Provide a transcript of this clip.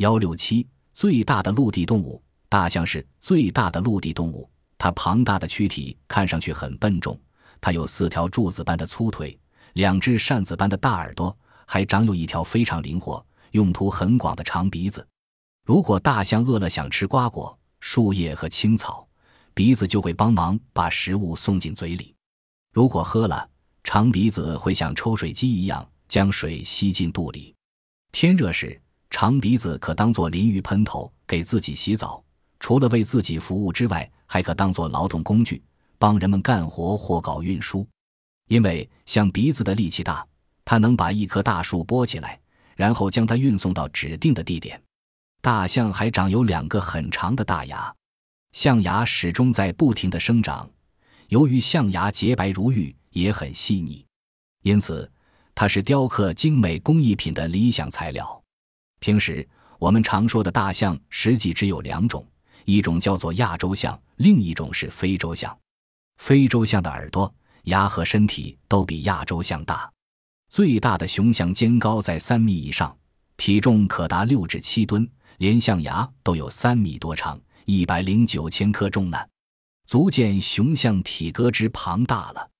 幺六七，最大的陆地动物，大象是最大的陆地动物。它庞大的躯体看上去很笨重，它有四条柱子般的粗腿，两只扇子般的大耳朵，还长有一条非常灵活、用途很广的长鼻子。如果大象饿了想吃瓜果、树叶和青草，鼻子就会帮忙把食物送进嘴里；如果喝了，长鼻子会像抽水机一样将水吸进肚里。天热时，长鼻子可当做淋浴喷头，给自己洗澡。除了为自己服务之外，还可当做劳动工具，帮人们干活或搞运输。因为像鼻子的力气大，它能把一棵大树拨起来，然后将它运送到指定的地点。大象还长有两个很长的大牙，象牙始终在不停的生长。由于象牙洁白如玉，也很细腻，因此它是雕刻精美工艺品的理想材料。平时我们常说的大象，实际只有两种。一种叫做亚洲象，另一种是非洲象。非洲象的耳朵、牙和身体都比亚洲象大。最大的雄象肩高在三米以上，体重可达六至七吨，连象牙都有三米多长，一百零九千克重呢，足见雄象体格之庞大了。